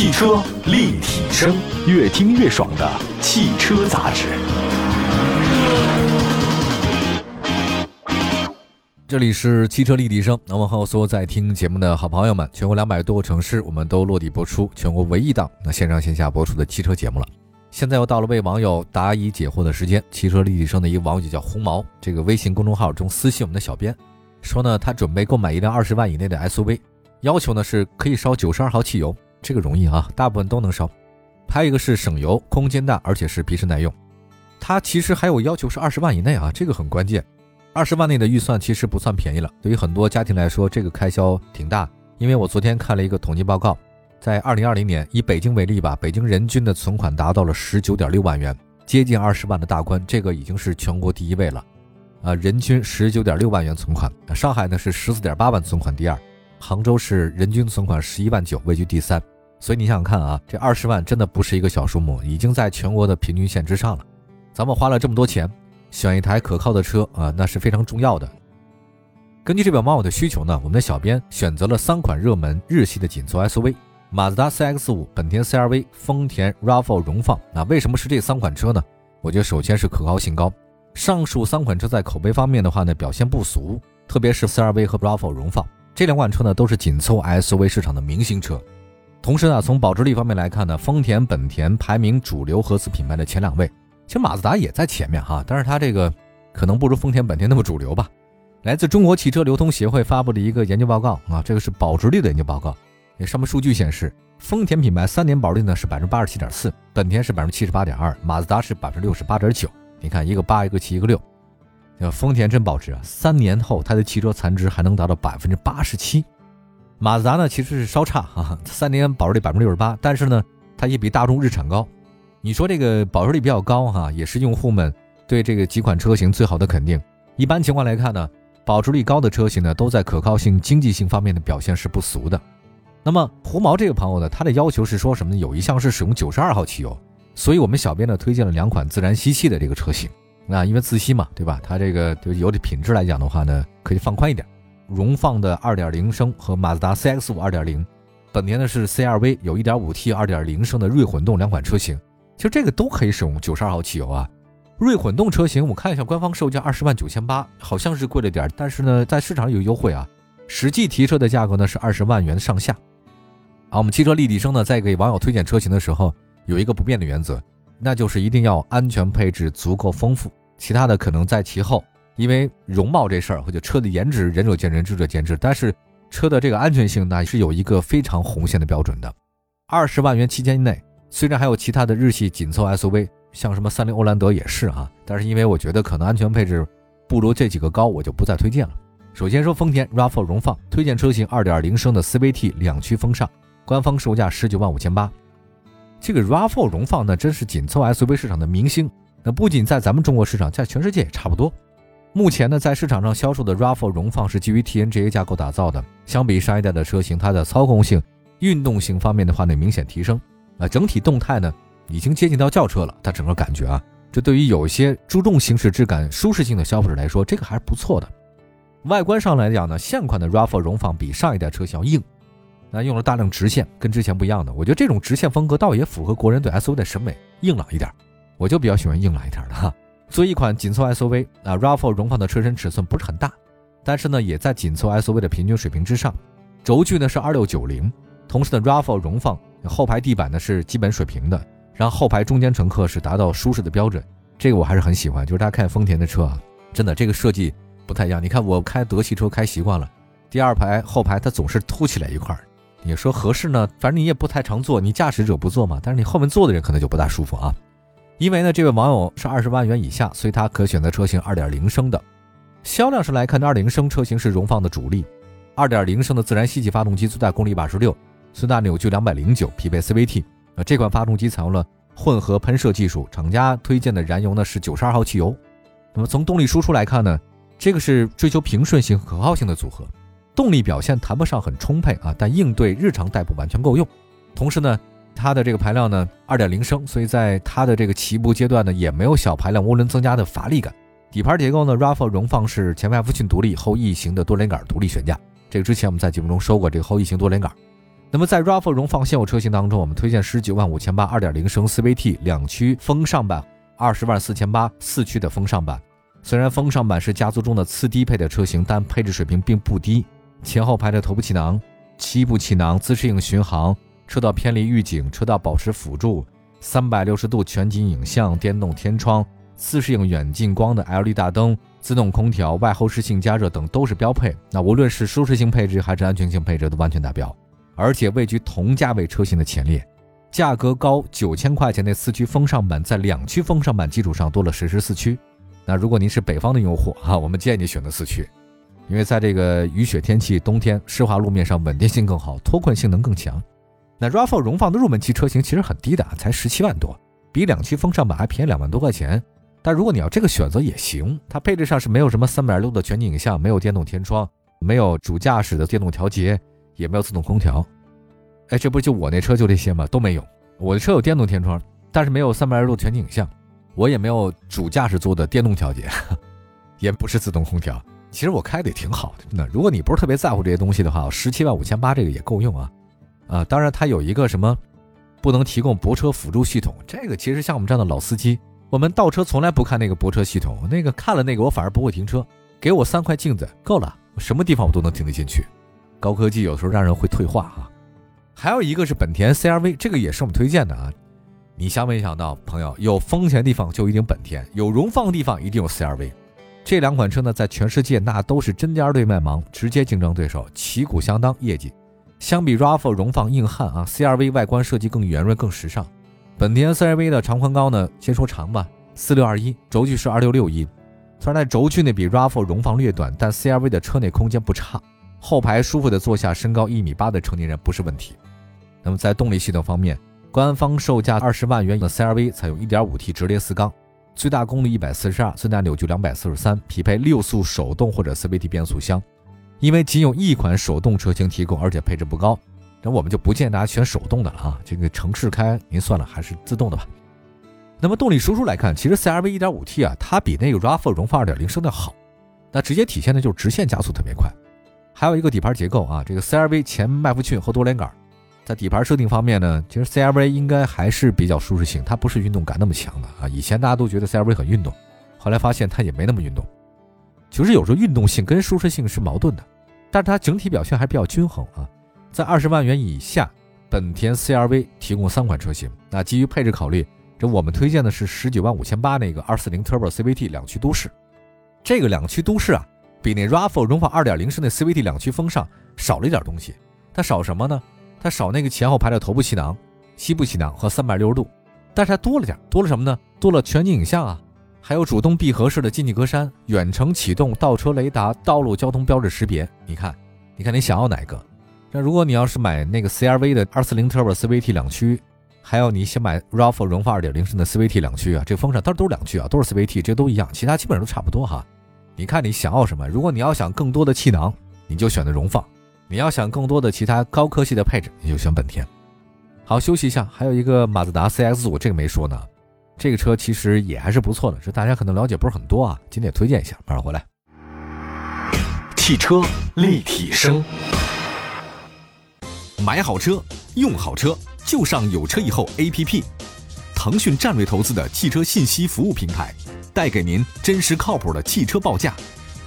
汽车立体声，越听越爽的汽车杂志。这里是汽车立体声，那么好，所有在听节目的好朋友们，全国两百多个城市，我们都落地播出，全国唯一档那线上线下播出的汽车节目了。现在又到了为网友答疑解惑的时间。汽车立体声的一个网友叫红毛，这个微信公众号中私信我们的小编，说呢，他准备购买一辆二十万以内的 SUV，要求呢是可以烧九十二号汽油，这个容易啊，大部分都能烧。还有一个是省油、空间大，而且是皮实耐用。它其实还有要求是二十万以内啊，这个很关键。二十万内的预算其实不算便宜了，对于很多家庭来说，这个开销挺大。因为我昨天看了一个统计报告。在二零二零年，以北京为例吧，北京人均的存款达到了十九点六万元，接近二十万的大关，这个已经是全国第一位了。啊，人均十九点六万元存款。上海呢是十四点八万存款第二，杭州是人均存款十一万九，位居第三。所以你想想看啊，这二十万真的不是一个小数目，已经在全国的平均线之上了。咱们花了这么多钱，选一台可靠的车啊，那是非常重要的。根据这位网友的需求呢，我们的小编选择了三款热门日系的紧凑 SUV。马自达 CX-5、本田 CR-V、丰田 RAV4 荣放，那为什么是这三款车呢？我觉得首先是可靠性高。上述三款车在口碑方面的话呢，表现不俗，特别是 CR-V 和 RAV4 荣放这两款车呢，都是紧凑 SUV 市场的明星车。同时呢，从保值率方面来看呢，丰田、本田排名主流合资品牌的前两位。其实马自达也在前面哈，但是它这个可能不如丰田、本田那么主流吧。来自中国汽车流通协会发布的一个研究报告啊，这个是保值率的研究报告。上面数据显示，丰田品牌三年保值率呢是百分之八十七点四，本田是百分之七十八点二，马自达是百分之六十八点九。你看，一个八，一个七，一个六，丰田真保值啊！三年后它的汽车残值还能达到百分之八十七。马自达呢其实是稍差啊，三年保值率百分之六十八，但是呢它也比大众、日产高。你说这个保值率比较高哈，也是用户们对这个几款车型最好的肯定。一般情况来看呢，保值率高的车型呢，都在可靠性、经济性方面的表现是不俗的。那么胡毛这个朋友呢，他的要求是说什么呢？有一项是使用九十二号汽油，所以我们小编呢推荐了两款自然吸气的这个车型。那因为自吸嘛，对吧？它这个就油的品质来讲的话呢，可以放宽一点。荣放的二点零升和马自达 CX 五二点零，本田的是 CRV 有一点五 T 二点零升的锐混动两款车型，其实这个都可以使用九十二号汽油啊。锐混动车型我看一下官方售价二十万九千八，好像是贵了点，但是呢在市场上有优惠啊，实际提车的价格呢是二十万元上下。啊，我们汽车立体声呢，在给网友推荐车型的时候，有一个不变的原则，那就是一定要安全配置足够丰富，其他的可能在其后。因为容貌这事儿或者车的颜值，仁者见仁，智者见智。但是车的这个安全性呢，是有一个非常红线的标准的。二十万元期间内，虽然还有其他的日系紧凑 SUV，像什么三菱欧蓝德也是啊，但是因为我觉得可能安全配置不如这几个高，我就不再推荐了。首先说丰田 RAV4 荣放，推荐车型二点零升的 CVT 两驱风尚。官方售价十九万五千八，这个 RAV4 荣放呢，真是紧凑 SUV 市场的明星。那不仅在咱们中国市场，在全世界也差不多。目前呢，在市场上销售的 RAV4 荣放是基于 TNGA 架构打造的，相比上一代的车型，它的操控性、运动性方面的话呢，明显提升。啊，整体动态呢，已经接近到轿车了。它整个感觉啊，这对于有些注重行驶质感、舒适性的消费者来说，这个还是不错的。外观上来讲呢，现款的 RAV4 荣放比上一代车型要硬。那用了大量直线，跟之前不一样的，我觉得这种直线风格倒也符合国人对 SUV 的审美，硬朗一点，我就比较喜欢硬朗一点的哈。作为一款紧凑 SUV，啊，RAV4 荣放的车身尺寸不是很大，但是呢，也在紧凑 SUV 的平均水平之上。轴距呢是二六九零，同时呢，RAV4 荣放后排地板呢是基本水平的，然后后排中间乘客是达到舒适的标准，这个我还是很喜欢。就是大家看丰田的车啊，真的这个设计不太一样。你看我开德系车开习惯了，第二排后排它总是凸起来一块儿。你说合适呢？反正你也不太常坐，你驾驶者不坐嘛。但是你后面坐的人可能就不大舒服啊。因为呢，这位网友是二十万元以下，所以他可选择车型二点零升的。销量上来看，二点零升车型是荣放的主力。二点零升的自然吸气发动机最大功率八十六，最大扭矩两百零九，匹配 CVT。那这款发动机采用了混合喷射技术，厂家推荐的燃油呢是九十二号汽油。那么从动力输出来看呢，这个是追求平顺性、可靠性的组合。动力表现谈不上很充沛啊，但应对日常代步完全够用。同时呢，它的这个排量呢，二点零升，所以在它的这个起步阶段呢，也没有小排量涡轮增加的乏力感。底盘结构呢，RAV4 荣放是前麦弗逊独立后异形的多连杆独立悬架。这个之前我们在节目中说过，这个后异形多连杆。那么在 RAV4 荣放现有车型当中，我们推荐十九万五千八二点零升 CVT 两驱风尚版，二十万四千八四驱的风尚版。虽然风尚版是家族中的次低配的车型，但配置水平并不低。前后排的头部气囊、七部气囊、自适应巡航、车道偏离预警、车道保持辅助、三百六十度全景影像、电动天窗、自适应远近光的 LED 大灯、自动空调、外后视镜加热等都是标配。那无论是舒适性配置还是安全性配置都完全达标。而且位居同价位车型的前列，价格高九千块钱的四驱风尚版，在两驱风尚版基础上多了实时四驱。那如果您是北方的用户哈，我们建议你选择四驱，因为在这个雨雪天气、冬天湿滑路面上稳定性更好，脱困性能更强。那 RAV4 荣放的入门级车型其实很低的，才十七万多，比两驱风尚版还便宜两万多块钱。但如果你要这个选择也行，它配置上是没有什么三百六的全景影像，没有电动天窗，没有主驾驶的电动调节。也没有自动空调，哎，这不就我那车就这些吗？都没有。我的车有电动天窗，但是没有三百六十度全景影像，我也没有主驾驶座的电动调节，也不是自动空调。其实我开的也挺好的，真的。如果你不是特别在乎这些东西的话，十七万五千八这个也够用啊。啊，当然它有一个什么不能提供泊车辅助系统，这个其实像我们这样的老司机，我们倒车从来不看那个泊车系统，那个看了那个我反而不会停车。给我三块镜子够了，什么地方我都能停得进去。高科技有时候让人会退化啊，还有一个是本田 CRV，这个也是我们推荐的啊。你想没想到，朋友有丰田地方就一定本田，有荣放地方一定有 CRV。这两款车呢，在全世界那都是针尖对麦芒，直接竞争对手，旗鼓相当，业绩相比 RAV4 荣放硬汉啊，CRV 外观设计更圆润更时尚。本田 CRV 的长宽高呢，先说长吧，四六二一，轴距是二六六一。虽然在轴距呢比 RAV4 荣放略短，但 CRV 的车内空间不差。后排舒服的坐下，身高一米八的成年人不是问题。那么在动力系统方面，官方售价二十万元的 CRV 采用 1.5T 直列四缸，最大功率一百四十二，最大扭矩两百四十三，匹配六速手动或者 CVT 变速箱。因为仅有一款手动车型提供，而且配置不高，那我们就不建议大家选手动的了啊。这个城市开您算了，还是自动的吧。那么动力输出来看，其实 CRV 1.5T 啊，它比那个 RAV4 荣放2.0升的好，那直接体现的就是直线加速特别快。还有一个底盘结构啊，这个 CRV 前麦弗逊和多连杆，在底盘设定方面呢，其实 CRV 应该还是比较舒适性，它不是运动感那么强的啊。以前大家都觉得 CRV 很运动，后来发现它也没那么运动。其实有时候运动性跟舒适性是矛盾的，但是它整体表现还比较均衡啊。在二十万元以下，本田 CRV 提供三款车型。那基于配置考虑，这我们推荐的是十九万五千八那个二四零 Turbo CVT 两驱都市。这个两驱都市啊。比那 RAV4 荣放2.0升的 CVT 两驱风尚少了一点东西，它少什么呢？它少那个前后排的头部气囊、膝部气囊和360度，但是还多了点，多了什么呢？多了全景影像啊，还有主动闭合式的进气格栅、远程启动、倒车雷达、道路交通标志识别。你看，你看你想要哪个？那如果你要是买那个 CRV 的240 Turbo CVT 两驱，还有你想买 RAV4 荣放2.0升的 CVT 两驱啊，这个风尚它都是两驱啊，都是 CVT，这都一样，其他基本上都差不多哈。你看你想要什么？如果你要想更多的气囊，你就选择荣放；你要想更多的其他高科技的配置，你就选本田。好，休息一下，还有一个马自达 CX-5，这个没说呢。这个车其实也还是不错的，这大家可能了解不是很多啊。今天也推荐一下，马上回来。汽车立体声，买好车，用好车，就上有车以后 APP，腾讯战略投资的汽车信息服务平台。带给您真实靠谱的汽车报价，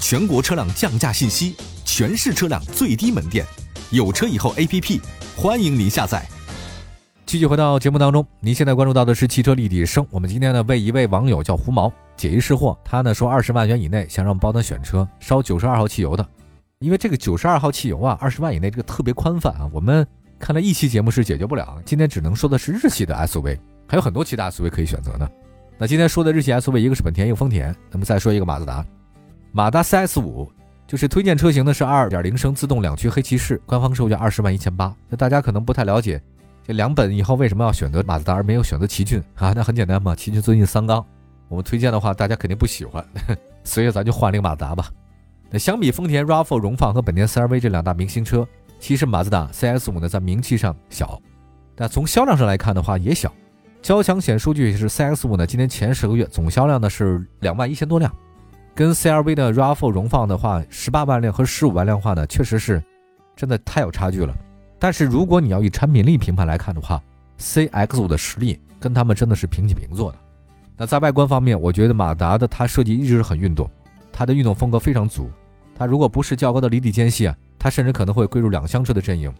全国车辆降价信息，全市车辆最低门店，有车以后 APP，欢迎您下载。继续回到节目当中，您现在关注到的是汽车立体声。我们今天呢为一位网友叫胡毛解疑释惑，他呢说二十万元以内想让我们帮他选车，烧九十二号汽油的，因为这个九十二号汽油啊，二十万以内这个特别宽泛啊，我们看了一期节目是解决不了，今天只能说的是日系的 SUV，还有很多其他 SUV 可以选择呢。那今天说的日系 SUV，一个是本田，一个丰田。那么再说一个马自达，马达 CS 五就是推荐车型呢是二点零升自动两驱黑骑士，官方售价二十万一千八。那大家可能不太了解，这两本以后为什么要选择马自达而没有选择奇骏啊？那很简单嘛，奇骏最近三缸，我们推荐的话大家肯定不喜欢，所以咱就换这个马自达吧。那相比丰田 RAV4 荣放和本田 CR-V 这两大明星车，其实马自达 CS 五呢在名气上小，但从销量上来看的话也小。交强险数据是 CS5 呢，今年前十个月总销量呢是两万一千多辆，跟 CR-V 的 RAV4 荣放的话，十八万辆和十五万辆话呢，确实是真的太有差距了。但是如果你要以产品力评判来看的话，CX-5 的实力跟他们真的是平起平坐的。那在外观方面，我觉得马达的它设计一直是很运动，它的运动风格非常足。它如果不是较高的离地间隙啊，它甚至可能会归入两厢车的阵营。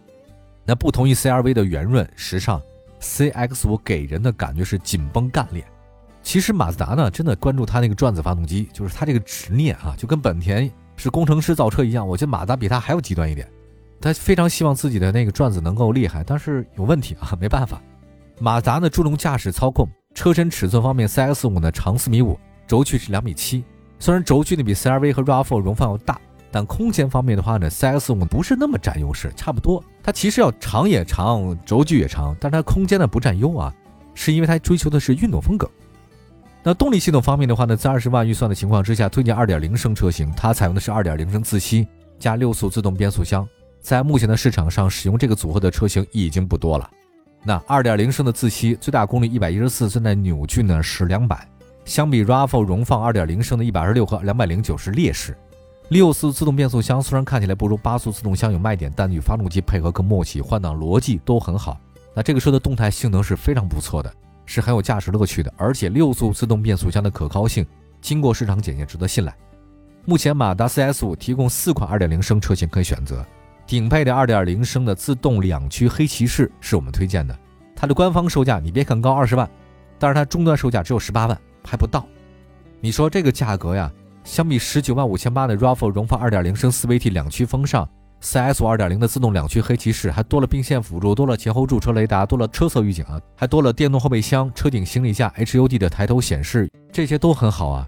那不同于 CRV 的圆润时尚，CX-5 给人的感觉是紧绷干练。其实马自达呢，真的关注它那个转子发动机，就是它这个执念啊，就跟本田是工程师造车一样。我觉得马自达比它还要极端一点，他非常希望自己的那个转子能够厉害，但是有问题啊，没办法。马达呢注重驾驶操控，车身尺寸方面，CX-5 呢长四米五，轴距是两米七。虽然轴距呢比 CRV 和 RAV4 容放要大，但空间方面的话呢，CX-5 不是那么占优势，差不多。它其实要长也长，轴距也长，但它空间呢不占优啊，是因为它追求的是运动风格。那动力系统方面的话呢，在二十万预算的情况之下，推荐二点零升车型，它采用的是二点零升自吸加六速自动变速箱。在目前的市场上，使用这个组合的车型已经不多了。那二点零升的自吸，最大功率一百一十四，最大扭矩呢是两百，相比 RAV4 荣放二点零升的一百二十六和两百零九是劣势。六速自动变速箱虽然看起来不如八速自动箱有卖点，但与发动机配合更默契，换挡逻辑都很好。那这个车的动态性能是非常不错的。是很有驾驶乐趣的，而且六速自动变速箱的可靠性，经过市场检验值得信赖。目前马达 CS5 提供四款2.0升车型可以选择，顶配的2.0升的自动两驱黑骑士是我们推荐的，它的官方售价你别看高二十万，但是它终端售价只有十八万，还不到。你说这个价格呀，相比十九万五千八的 RAV4 荣放2.0升四 vt 两驱风尚。CS 五2.0的自动两驱黑骑士，还多了并线辅助，多了前后驻车雷达，多了车侧预警啊，还多了电动后备箱、车顶行李架、HUD 的抬头显示，这些都很好啊。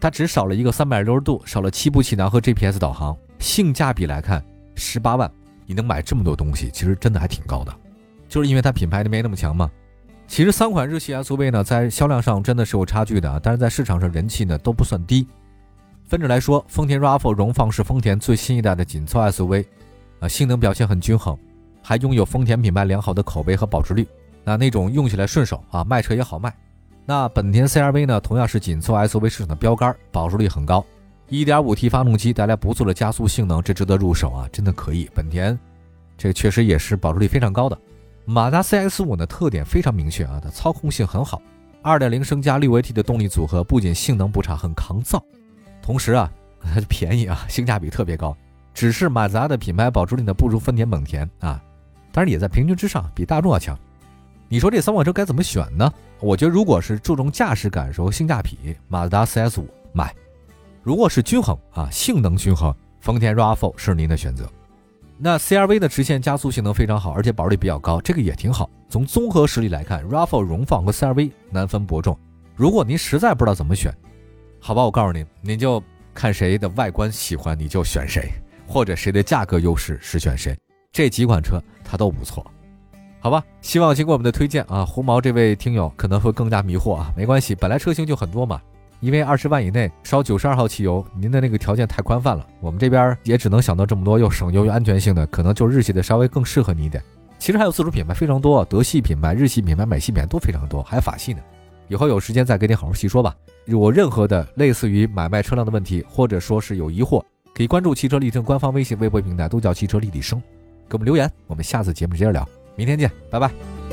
它只少了一个三百六十度，少了七步气囊和 GPS 导航。性价比来看，十八万你能买这么多东西，其实真的还挺高的。就是因为它品牌没那么强嘛。其实三款日系 SUV 呢，在销量上真的是有差距的啊，但是在市场上人气呢都不算低。分着来说，丰田 RAV4 荣放是丰田最新一代的紧凑 SUV，啊，性能表现很均衡，还拥有丰田品牌良好的口碑和保值率，那那种用起来顺手啊，卖车也好卖。那本田 CRV 呢，同样是紧凑 SUV 市场的标杆，保值率很高，1.5T 发动机带来不错的加速性能，这值得入手啊，真的可以。本田这确实也是保值率非常高的。马自达 CX-5 呢特点非常明确啊，它操控性很好，2.0升加 6AT 的动力组合，不仅性能不差，很抗造。同时啊，它便宜啊，性价比特别高。只是马自达的品牌保值率呢不如丰田、本田啊，当然也在平均之上，比大众要强。你说这三款车该怎么选呢？我觉得如果是注重驾驶感受和、性价比，马自达 CS 五买；如果是均衡啊，性能均衡，丰田 RAV4 是您的选择。那 CRV 的直线加速性能非常好，而且保值率比较高，这个也挺好。从综合实力来看，RAV4 荣放和 CRV 难分伯仲。如果您实在不知道怎么选，好吧，我告诉您，您就看谁的外观喜欢，你就选谁，或者谁的价格优势是选谁。这几款车它都不错，好吧？希望经过我们的推荐啊，胡毛这位听友可能会更加迷惑啊，没关系，本来车型就很多嘛。因为二十万以内烧九十二号汽油，您的那个条件太宽泛了，我们这边也只能想到这么多，又省油又安全性的，可能就日系的稍微更适合你一点。其实还有自主品牌非常多，德系品牌、日系品牌、美系品牌都非常多，还有法系呢。以后有时间再给你好好细说吧。如果任何的类似于买卖车辆的问题，或者说是有疑惑，可以关注汽车立正官方微信、微博平台，都叫汽车立体声，给我们留言。我们下次节目接着聊，明天见，拜拜。